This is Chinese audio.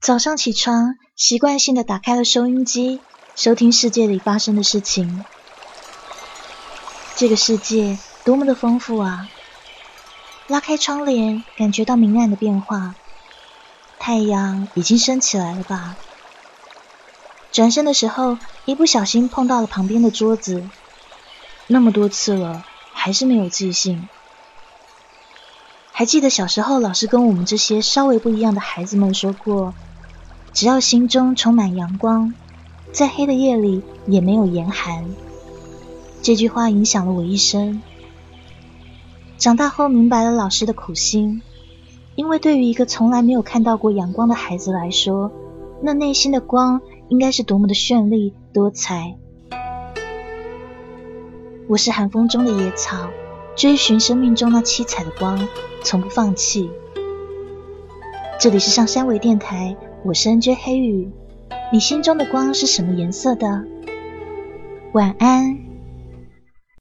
早上起床，习惯性的打开了收音机，收听世界里发生的事情。这个世界多么的丰富啊！拉开窗帘，感觉到明暗的变化。太阳已经升起来了吧？转身的时候，一不小心碰到了旁边的桌子。那么多次了，还是没有记性。还记得小时候，老师跟我们这些稍微不一样的孩子们说过。只要心中充满阳光，在黑的夜里也没有严寒。这句话影响了我一生。长大后明白了老师的苦心，因为对于一个从来没有看到过阳光的孩子来说，那内心的光应该是多么的绚丽多彩。我是寒风中的野草，追寻生命中那七彩的光，从不放弃。这里是上山微电台。我是 N J 黑羽，你心中的光是什么颜色的？晚安。